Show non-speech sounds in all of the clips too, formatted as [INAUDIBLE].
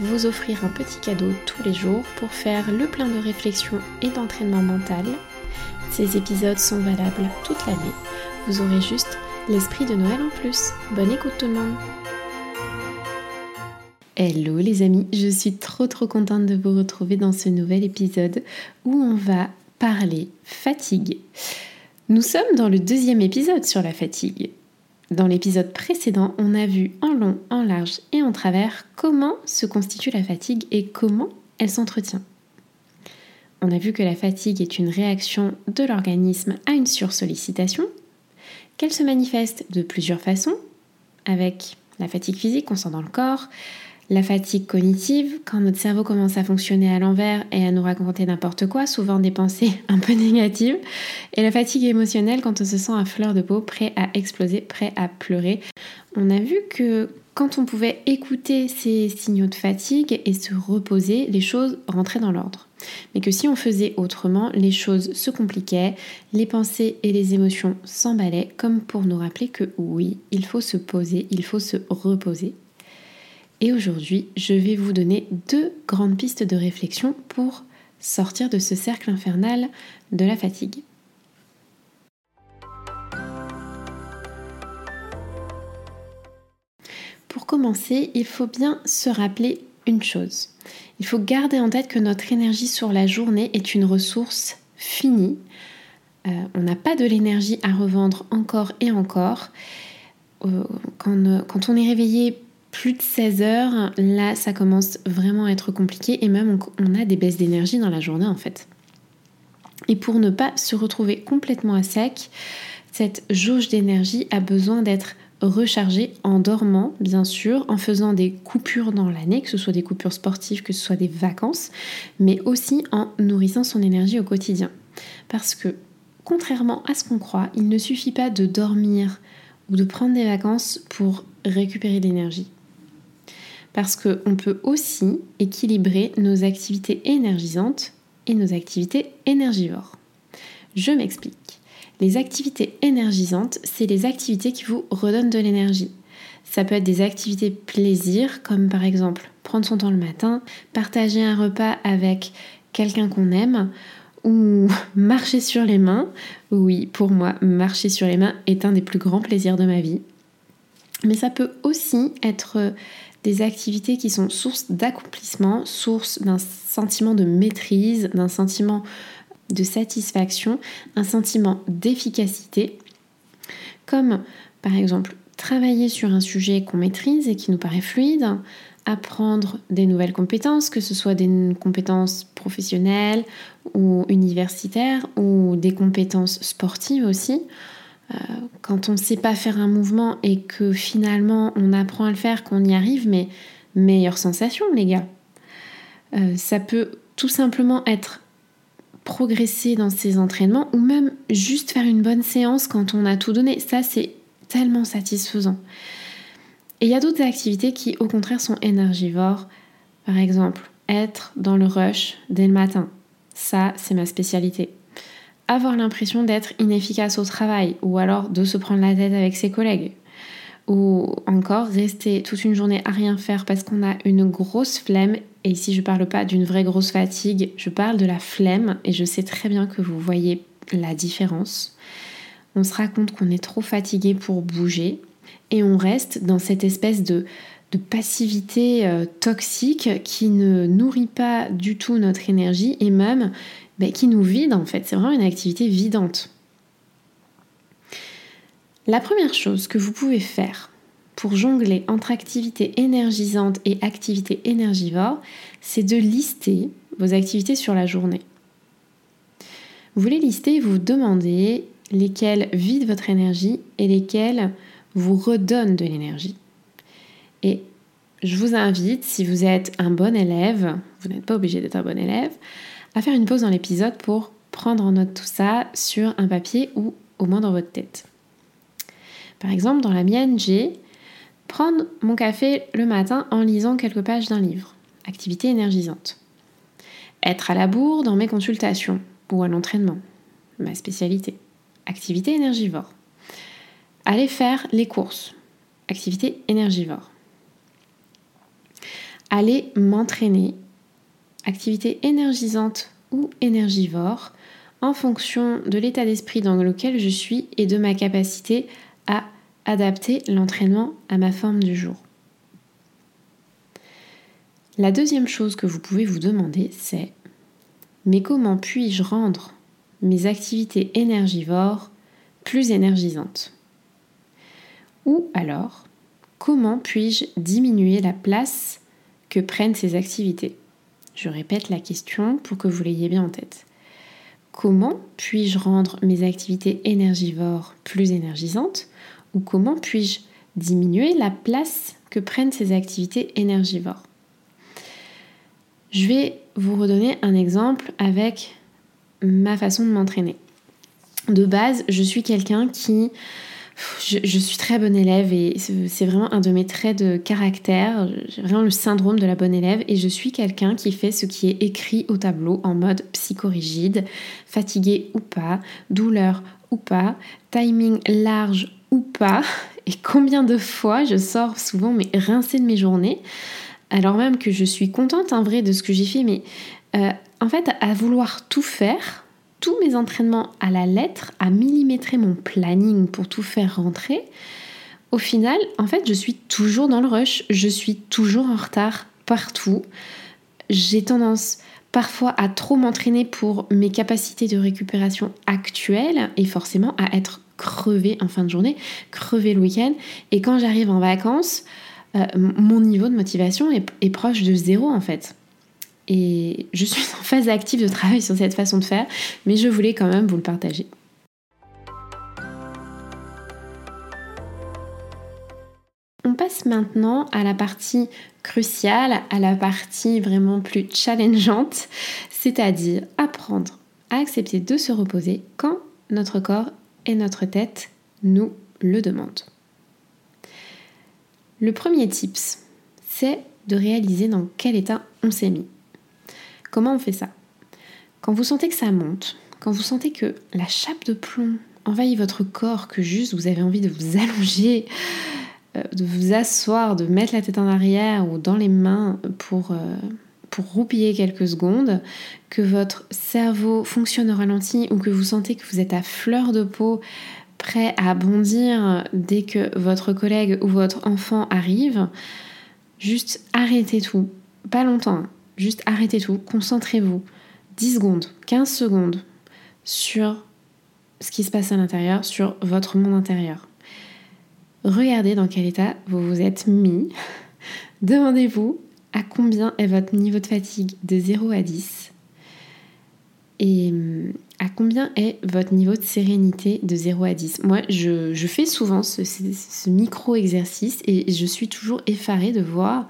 vous offrir un petit cadeau tous les jours pour faire le plein de réflexion et d'entraînement mental. Ces épisodes sont valables toute l'année. Vous aurez juste l'esprit de Noël en plus. Bonne écoute tout le monde Hello les amis, je suis trop trop contente de vous retrouver dans ce nouvel épisode où on va parler fatigue. Nous sommes dans le deuxième épisode sur la fatigue. Dans l'épisode précédent, on a vu en long, en large et en travers comment se constitue la fatigue et comment elle s'entretient. On a vu que la fatigue est une réaction de l'organisme à une sursollicitation, qu'elle se manifeste de plusieurs façons, avec la fatigue physique, on sent dans le corps, la fatigue cognitive, quand notre cerveau commence à fonctionner à l'envers et à nous raconter n'importe quoi, souvent des pensées [LAUGHS] un peu négatives. Et la fatigue émotionnelle, quand on se sent à fleur de peau, prêt à exploser, prêt à pleurer. On a vu que quand on pouvait écouter ces signaux de fatigue et se reposer, les choses rentraient dans l'ordre. Mais que si on faisait autrement, les choses se compliquaient, les pensées et les émotions s'emballaient, comme pour nous rappeler que oui, il faut se poser, il faut se reposer et aujourd'hui, je vais vous donner deux grandes pistes de réflexion pour sortir de ce cercle infernal de la fatigue. Pour commencer, il faut bien se rappeler une chose. Il faut garder en tête que notre énergie sur la journée est une ressource finie. Euh, on n'a pas de l'énergie à revendre encore et encore. Euh, quand, quand, on est réveillé plus de 16 heures, là ça commence vraiment à être compliqué et même on, a des baisses d'énergie dans la journée en fait. Et pour ne pas se retrouver complètement à sec, cette jauge d'énergie a besoin d'être rechargée en dormant, bien sûr, en faisant des coupures dans l'année, que ce soit des coupures sportives, que ce soit des vacances, mais aussi en nourrissant son énergie au quotidien. Parce que, contrairement à ce qu'on croit, il ne suffit pas de dormir ou de prendre des vacances pour récupérer l'énergie parce qu'on peut aussi équilibrer nos activités énergisantes et nos activités énergivores. Je m'explique. Les activités énergisantes, c'est les activités qui vous redonnent de l'énergie. Ça peut être des activités plaisir, comme par exemple prendre son temps le matin, partager un repas avec quelqu'un qu'on aime, ou [LAUGHS] marcher sur les mains. Oui, pour moi, marcher sur les mains est un des plus grands plaisirs de ma vie. Mais ça peut aussi être des activités qui sont source d'accomplissement, source d'un sentiment de maîtrise, d'un sentiment de satisfaction, un sentiment d'efficacité, comme par exemple travailler sur un sujet qu'on maîtrise et qui nous paraît fluide, apprendre des nouvelles compétences, que ce soit des compétences professionnelles ou universitaires ou des compétences sportives aussi. Euh, quand on ne sait pas faire un mouvement et que finalement on apprend à le faire, qu'on y arrive, mais meilleure sensation les gars. Euh, ça peut tout simplement être progresser dans ses entraînements ou même juste faire une bonne séance quand on a tout donné. Ça c'est tellement satisfaisant. Et il y a d'autres activités qui au contraire sont énergivores. Par exemple, être dans le rush dès le matin. Ça, c'est ma spécialité avoir l'impression d'être inefficace au travail ou alors de se prendre la tête avec ses collègues. Ou encore rester toute une journée à rien faire parce qu'on a une grosse flemme. Et ici je parle pas d'une vraie grosse fatigue, je parle de la flemme. Et je sais très bien que vous voyez la différence. On se rend compte qu'on est trop fatigué pour bouger. Et on reste dans cette espèce de, de passivité euh, toxique qui ne nourrit pas du tout notre énergie. Et même qui nous vide en fait. C'est vraiment une activité vidante. La première chose que vous pouvez faire pour jongler entre activité énergisante et activité énergivore, c'est de lister vos activités sur la journée. Vous voulez lister et vous demander lesquelles vident votre énergie et lesquelles vous redonnent de l'énergie. Et je vous invite, si vous êtes un bon élève, vous n'êtes pas obligé d'être un bon élève, à faire une pause dans l'épisode pour prendre en note tout ça sur un papier ou au moins dans votre tête. Par exemple, dans la mienne, j'ai prendre mon café le matin en lisant quelques pages d'un livre, activité énergisante. Être à la bourre dans mes consultations ou à l'entraînement, ma spécialité, activité énergivore. Aller faire les courses, activité énergivore aller m'entraîner, activité énergisante ou énergivore, en fonction de l'état d'esprit dans lequel je suis et de ma capacité à adapter l'entraînement à ma forme du jour. La deuxième chose que vous pouvez vous demander, c'est mais comment puis-je rendre mes activités énergivores plus énergisantes? Ou alors, comment puis-je diminuer la place que prennent ces activités? Je répète la question pour que vous l'ayez bien en tête. Comment puis-je rendre mes activités énergivores plus énergisantes ou comment puis-je diminuer la place que prennent ces activités énergivores? Je vais vous redonner un exemple avec ma façon de m'entraîner. De base, je suis quelqu'un qui je, suis très bonne élève et c'est vraiment un de mes traits de caractère. J'ai vraiment le syndrome de la bonne élève et je suis quelqu'un qui fait ce qui est écrit au tableau en mode psychorigide, fatigué ou pas, douleur ou pas, timing large ou pas. Et combien de fois je sors souvent mais rincée de mes journées, alors même que je suis contente en vrai de ce que j'ai fait, mais euh, en fait à vouloir tout faire tous mes entraînements à la lettre, à millimétrer mon planning pour tout faire rentrer, au final, en fait, je suis toujours dans le rush, je suis toujours en retard partout. J'ai tendance parfois à trop m'entraîner pour mes capacités de récupération actuelles et forcément à être crevée en fin de journée, crevée le week-end. Et quand j'arrive en vacances, euh, mon niveau de motivation est proche de zéro en fait. Et je suis en phase active de travail sur cette façon de faire, mais je voulais quand même vous le partager. On passe maintenant à la partie cruciale, à la partie vraiment plus challengeante, c'est-à-dire apprendre à accepter de se reposer quand notre corps et notre tête nous le demandent. Le premier tips, c'est de réaliser dans quel état on s'est mis. Comment on fait ça? Quand vous sentez que ça monte, quand vous sentez que la chape de plomb envahit votre corps, que juste vous avez envie de vous allonger, euh, de vous asseoir, de mettre la tête en arrière ou dans les mains pour, euh, pour roupiller quelques secondes, que votre cerveau fonctionne au ralenti ou que vous sentez que vous êtes à fleur de peau, prêt à bondir dès que votre collègue ou votre enfant arrive, juste arrêtez tout. Pas longtemps, hein. Juste arrêtez tout, concentrez-vous 10 secondes, 15 secondes sur ce qui se passe à l'intérieur, sur votre monde intérieur. Regardez dans quel état vous vous êtes mis. [LAUGHS] Demandez-vous à combien est votre niveau de fatigue de 0 à 10 et hum, à combien est votre niveau de sérénité de 0 à 10 Moi, je, fais souvent ce, ce micro-exercice et je suis toujours effarée de voir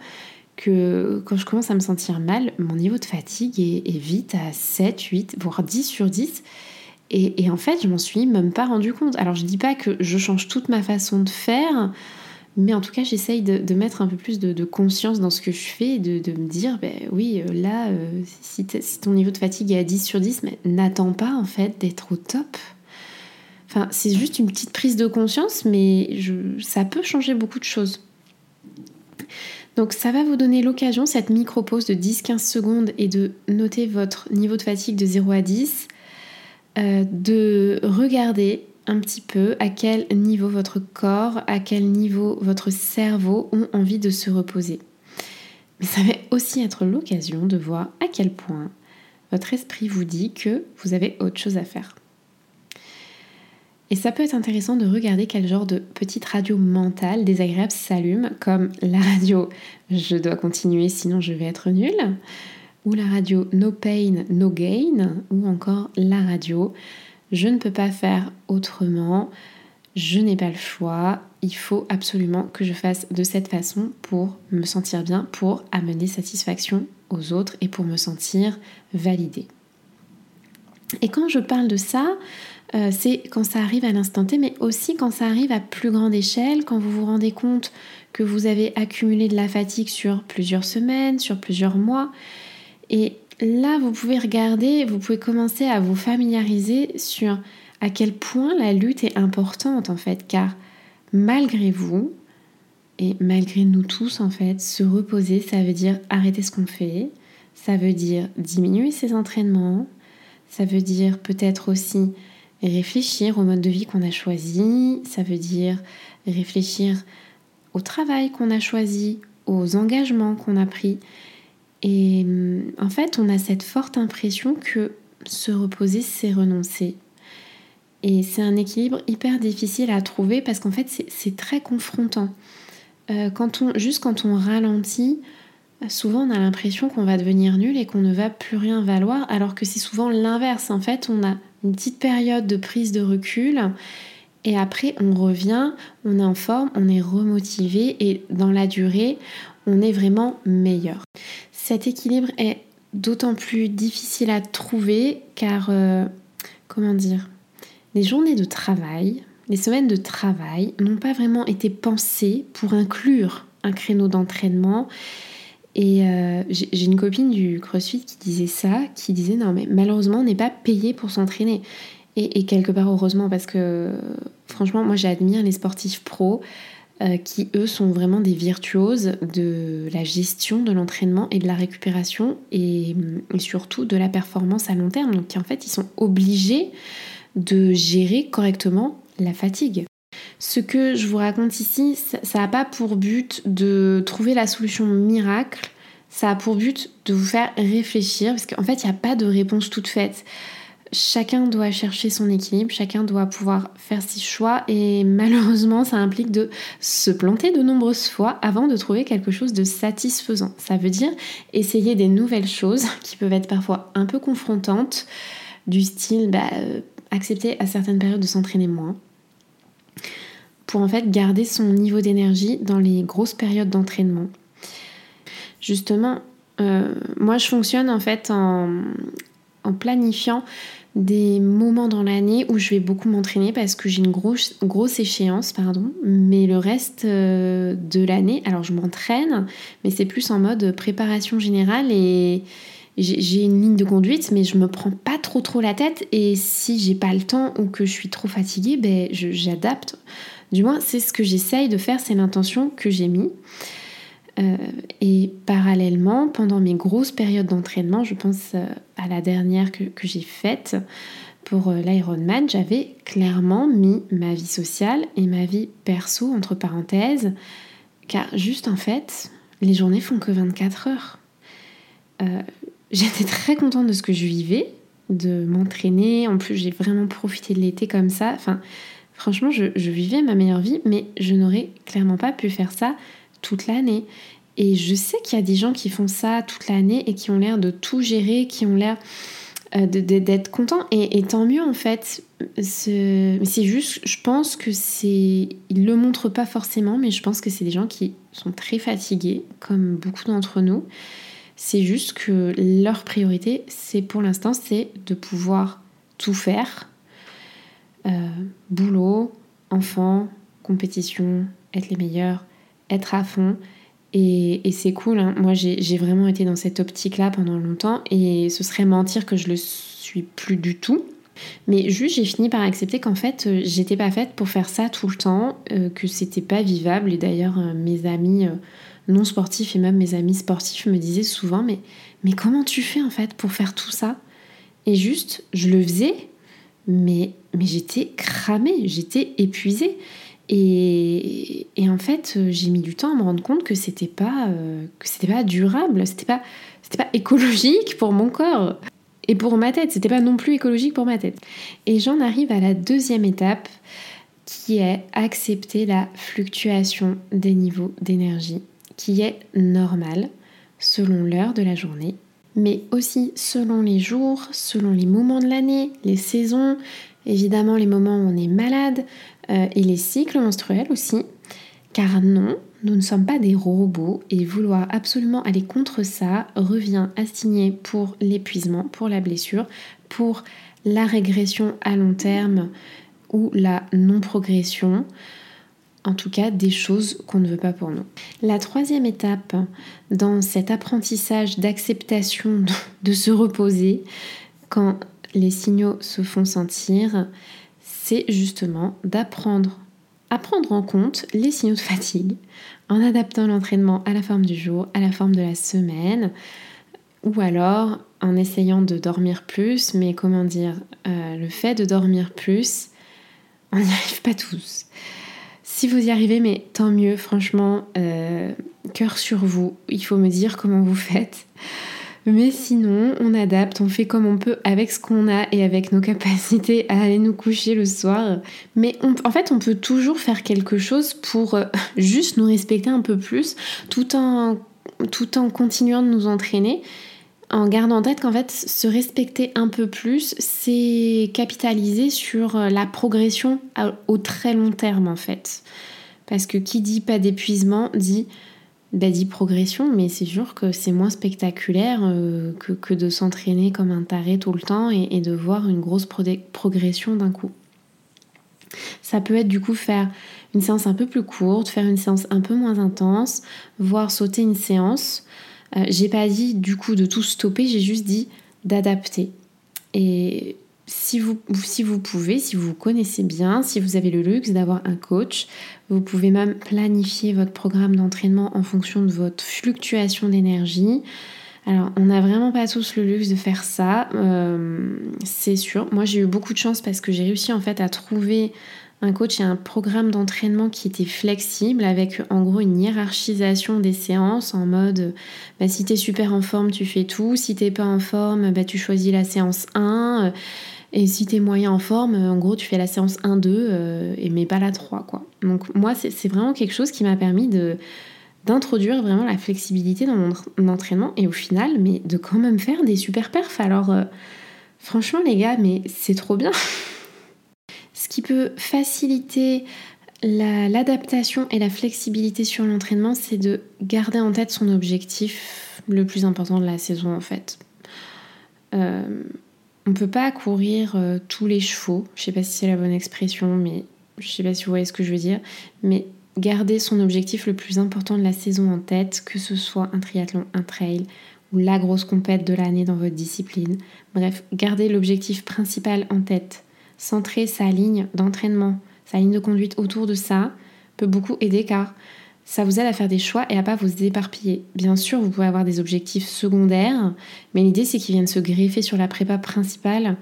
que quand je commence à me sentir mal, mon niveau de fatigue est, vite à 7, 8, voire 10 sur 10. Et, en fait, je m'en suis même pas rendu compte. Alors, je dis pas que je change toute ma façon de faire, mais en tout cas, j'essaye de, mettre un peu plus de, conscience dans ce que je fais, de, de me dire, ben oui, euh, là, euh, si, ton niveau de fatigue est à 10 sur 10, mais n'attends pas en fait d'être au top. Enfin, c'est juste une petite prise de conscience, mais ça peut changer beaucoup de choses. Donc ça va vous donner l'occasion, cette micro-pause de 10-15 secondes et de noter votre niveau de fatigue de 0 à 10, euh, de regarder un petit peu à quel niveau votre corps, à quel niveau votre cerveau ont envie de se reposer. Mais ça va aussi être l'occasion de voir à quel point votre esprit vous dit que vous avez autre chose à faire. Et ça peut être intéressant de regarder quel genre de petite radio mentale désagréable s'allume, comme la radio je dois continuer sinon je vais être nulle, ou la radio no pain, no gain, ou encore la radio je ne peux pas faire autrement, je n'ai pas le choix, il faut absolument que je fasse de cette façon pour me sentir bien, pour amener satisfaction aux autres et pour me sentir validée. Et quand je parle de ça, euh, c'est quand ça arrive à l'instant T, mais aussi quand ça arrive à plus grande échelle, quand vous vous rendez compte que vous avez accumulé de la fatigue sur plusieurs semaines, sur plusieurs mois. Et là, vous pouvez regarder, vous pouvez commencer à vous familiariser sur à quel point la lutte est importante en fait, car malgré vous, et malgré nous tous en fait, se reposer, ça veut dire arrêter ce qu'on fait, ça veut dire diminuer ses entraînements, ça veut dire peut-être aussi réfléchir au mode de vie qu'on a choisi, ça veut dire réfléchir au travail qu'on a choisi, aux engagements qu'on a pris. Et hum, en fait, on a cette forte impression que se reposer, c'est renoncer. Et c'est un équilibre hyper difficile à trouver parce qu'en fait, c'est très confrontant. Euh, quand on, juste quand on ralentit, souvent on a l'impression qu'on va devenir nul et qu'on ne va plus rien valoir, alors que c'est souvent l'inverse. En fait, on a une petite période de prise de recul et après on revient, on est en forme, on est remotivé et dans la durée, on est vraiment meilleur. Cet équilibre est d'autant plus difficile à trouver car, euh, comment dire, les journées de travail, les semaines de travail n'ont pas vraiment été pensées pour inclure un créneau d'entraînement et euh, j'ai une copine du CrossFit qui disait ça, qui disait non mais malheureusement on n'est pas payé pour s'entraîner. Et, quelque part heureusement parce que franchement moi j'admire les sportifs pros euh, qui eux sont vraiment des virtuoses de la gestion de l'entraînement et de la récupération et, et, surtout de la performance à long terme. Donc en fait ils sont obligés de gérer correctement la fatigue. Ce que je vous raconte ici, ça n'a pas pour but de trouver la solution miracle, ça a pour but de vous faire réfléchir, parce qu'en fait, il n'y a pas de réponse toute faite. Chacun doit chercher son équilibre, chacun doit pouvoir faire ses choix, et malheureusement, ça implique de se planter de nombreuses fois avant de trouver quelque chose de satisfaisant. Ça veut dire essayer des nouvelles choses [LAUGHS] qui peuvent être parfois un peu confrontantes, du style bah, euh, accepter à certaines périodes de s'entraîner moins, pour en fait garder son niveau d'énergie dans les grosses périodes d'entraînement. Justement, euh, moi je fonctionne en fait en, planifiant des moments dans l'année où je vais beaucoup m'entraîner parce que j'ai une grosse, échéance, pardon. Mais le reste euh, de l'année, alors je m'entraîne, mais c'est plus en mode préparation générale et j'ai une ligne de conduite, mais je me prends pas trop trop la tête. Et si j'ai pas le temps ou que je suis trop fatiguée, ben j'adapte. Du moins, c'est ce que j'essaye de faire, c'est l'intention que j'ai mis. Euh, et parallèlement, pendant mes grosses périodes d'entraînement, je pense euh, à la dernière que, j'ai faite pour euh, l'Ironman, j'avais clairement mis ma vie sociale et ma vie perso entre parenthèses, car juste en fait, les journées font que 24 heures. J'étais très contente de ce que je vivais, de m'entraîner. En plus, j'ai vraiment profité de l'été comme ça. Enfin, Franchement, je, vivais ma meilleure vie, mais je n'aurais clairement pas pu faire ça toute l'année. Et je sais qu'il y a des gens qui font ça toute l'année et qui ont l'air de tout gérer, qui ont l'air euh, d'être contents. Et, tant mieux en fait. C'est juste, je pense que c'est. Ils le montrent pas forcément, mais je pense que c'est des gens qui sont très fatigués, comme beaucoup d'entre nous. C'est juste que leur priorité, c'est pour l'instant, c'est de pouvoir tout faire euh, boulot, enfant, compétition, être les meilleurs, être à fond. Et, c'est cool, hein. moi j'ai vraiment été dans cette optique-là pendant longtemps et ce serait mentir que je le suis plus du tout. Mais juste j'ai fini par accepter qu'en fait euh, j'étais pas faite pour faire ça tout le temps, euh, que c'était pas vivable. Et d'ailleurs mes amis non sportifs et même mes amis sportifs me disaient souvent mais, mais comment tu fais en fait pour faire tout ça? Et juste je le faisais mais, mais j'étais cramée, j'étais épuisée. Et, et, en fait, euh, j'ai mis du temps à me rendre compte que c'était pas euh, pas durable, c'était pas pas écologique pour mon corps et pour ma tête, c'était pas non plus écologique pour ma tête. Et j'en arrive à la deuxième étape qui est accepter la fluctuation des niveaux d'énergie qui est normale selon l'heure de la journée mais aussi selon les jours, selon les moments de l'année, les saisons évidemment les moments où on est malade euh, et les cycles menstruels aussi. Car non, nous ne sommes pas des robots et vouloir absolument aller contre ça revient à signer pour l'épuisement, pour la blessure, pour la régression à long terme ou la non-progression, en tout cas des choses qu'on ne veut pas pour nous. La troisième étape dans cet apprentissage d'acceptation de se reposer quand les signaux se font sentir, c'est justement d'apprendre à prendre en compte les signaux de fatigue en adaptant l'entraînement à la forme du jour, à la forme de la semaine, ou alors en essayant de dormir plus, mais comment dire, euh, le fait de dormir plus, on n'y [LAUGHS] arrive pas tous. Si vous y arrivez, mais tant mieux, franchement, euh, cœur sur vous, il faut me dire comment vous faites. Mais sinon, on adapte, on fait comme on peut avec ce qu'on a et avec nos capacités à aller nous coucher le soir. Mais en fait, on peut toujours faire quelque chose pour euh, [LAUGHS] juste nous respecter un peu plus tout en, tout en continuant de nous entraîner. En gardant en tête qu'en fait, se respecter un peu plus, c'est capitaliser sur euh, la progression au très long terme en fait. Parce que qui dit pas d'épuisement dit bah, dit progression, mais c'est sûr que c'est moins spectaculaire euh, que, de s'entraîner comme un taré tout le temps et, de voir une grosse progression d'un coup. Ça peut être du coup faire une séance un peu plus courte, faire une séance un peu moins intense, voire sauter une séance. Euh, j'ai pas dit du coup de tout stopper, j'ai juste dit d'adapter. Et si vous, si vous pouvez, si vous connaissez bien, si vous avez le luxe d'avoir un coach, vous pouvez même planifier votre programme d'entraînement en fonction de votre fluctuation d'énergie. Alors, on n'a vraiment pas tous le luxe de faire ça, euh, c'est sûr. Moi, j'ai eu beaucoup de chance parce que j'ai réussi en fait à trouver un coach et un programme d'entraînement qui était flexible avec en gros une hiérarchisation des séances en mode bah, si t'es super en forme, tu fais tout, si t'es pas en forme, bah, tu choisis la séance 1. Et si t'es moyen en forme, en gros, tu fais la séance 1-2, euh, et mais pas la 3, quoi. Donc moi, c'est vraiment quelque chose qui m'a permis d'introduire vraiment la flexibilité dans mon, entraînement et au final, mais de quand même faire des super perfs. Alors, euh, franchement, les gars, mais c'est trop bien. [LAUGHS] Ce qui peut faciliter l'adaptation et la flexibilité sur l'entraînement, c'est de garder en tête son objectif le plus important de la saison, en fait. Euh, on peut pas courir euh, tous les chevaux, je sais pas si c'est la bonne expression, mais je sais pas si vous voyez ce que je veux dire, mais garder son objectif le plus important de la saison en tête, que ce soit un triathlon, un trail ou la grosse compète de l'année dans votre discipline. Bref, garder l'objectif principal en tête, centrer sa ligne d'entraînement, sa ligne de conduite autour de ça peut beaucoup aider car ça vous aide à faire des choix et à pas vous éparpiller. Bien sûr, vous pouvez avoir des objectifs secondaires, mais l'idée c'est qu'ils viennent se greffer sur la prépa principale.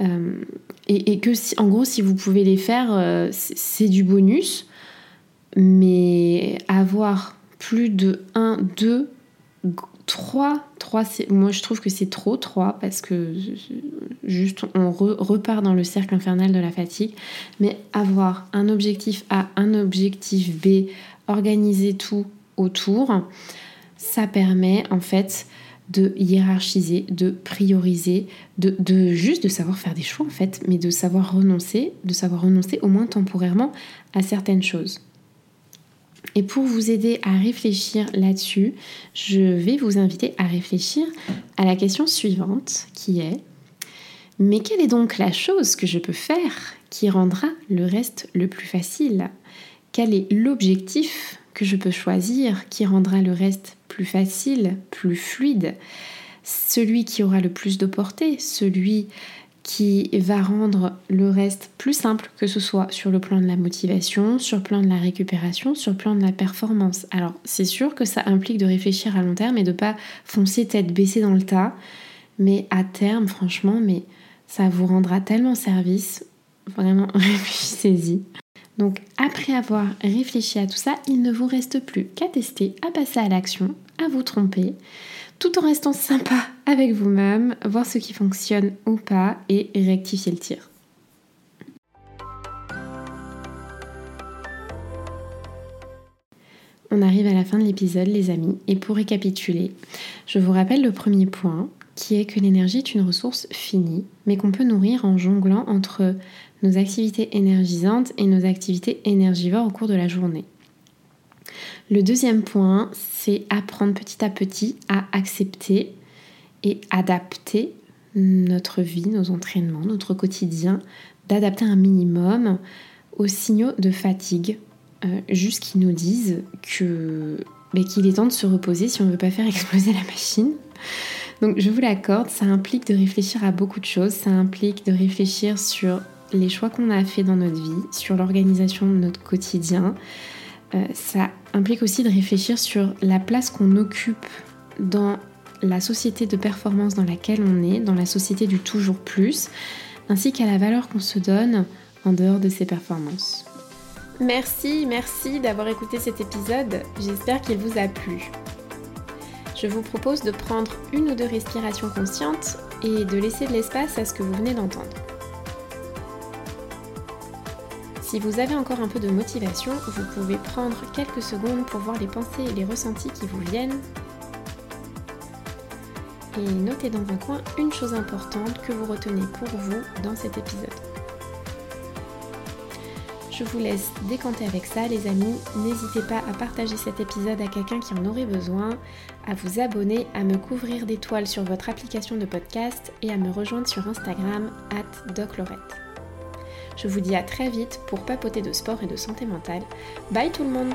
Euh, et, que, si, en gros, si vous pouvez les faire, euh, c'est du bonus. Mais avoir plus de 1, 2, 3, 3 moi je trouve que c'est trop 3 parce que juste on repart dans le cercle infernal de la fatigue. Mais avoir un objectif A, un objectif B, organiser tout autour, ça permet en fait de hiérarchiser, de prioriser, juste de savoir faire des choix en fait, mais de savoir renoncer, de savoir renoncer au moins temporairement à certaines choses. Et pour vous aider à réfléchir là-dessus, je vais vous inviter à réfléchir à la question suivante qui est mais quelle est donc la chose que je peux faire qui rendra le reste le plus facile? Quel est l'objectif que je peux choisir qui rendra le reste plus facile, plus fluide, celui qui aura le plus de portée, celui qui va rendre le reste plus simple, que ce soit sur le plan de la motivation, sur le plan de la récupération, sur le plan de la performance. Alors c'est sûr que ça implique de réfléchir à long terme et de pas foncer tête baissée dans le tas, mais à terme, franchement, mais ça vous rendra tellement service. Vraiment, [LAUGHS] réfléchissez-y. Donc après avoir réfléchi à tout ça, il ne vous reste plus qu'à tester, à passer à l'action, à vous tromper, tout en restant sympa avec vous-même, voir ce qui fonctionne ou pas et rectifier le tir. On arrive à la fin de l'épisode les amis et pour récapituler, je vous rappelle le premier point qui est que l'énergie est une ressource finie, mais qu'on peut nourrir en jonglant entre nos activités énergisantes et nos activités énergivores au cours de la journée. Le deuxième point, c'est apprendre petit à petit à accepter et adapter notre vie, nos entraînements, notre quotidien, d'adapter un minimum aux signaux de fatigue, euh, juste qu'ils nous disent que mais qu'il est temps de se reposer si on ne veut pas faire [LAUGHS] exploser la machine. Donc je vous l'accorde, ça implique de réfléchir à beaucoup de choses, ça implique de réfléchir sur les choix qu'on a fait dans notre vie, sur l'organisation de notre quotidien. Euh, ça implique aussi de réfléchir sur la place qu'on occupe dans la société de performance dans laquelle on est, dans la société du toujours plus, ainsi qu'à la valeur qu'on se donne en dehors de ces performances. Merci, merci d'avoir écouté cet épisode, j'espère qu'il vous a plu. Je vous propose de prendre une ou deux respirations conscientes et de laisser de l'espace à ce que vous venez d'entendre. Si vous avez encore un peu de motivation, vous pouvez prendre quelques secondes pour voir les pensées et les ressentis qui vous viennent et notez dans un coin une chose importante que vous retenez pour vous dans cet épisode. Je vous laisse décanter avec ça les amis. N'hésitez pas à partager cet épisode à quelqu'un qui en aurait besoin, à vous abonner, à me couvrir d'étoiles sur votre application de podcast et à me rejoindre sur Instagram at doclorette. Je vous dis à très vite pour papoter de sport et de santé mentale. Bye tout le monde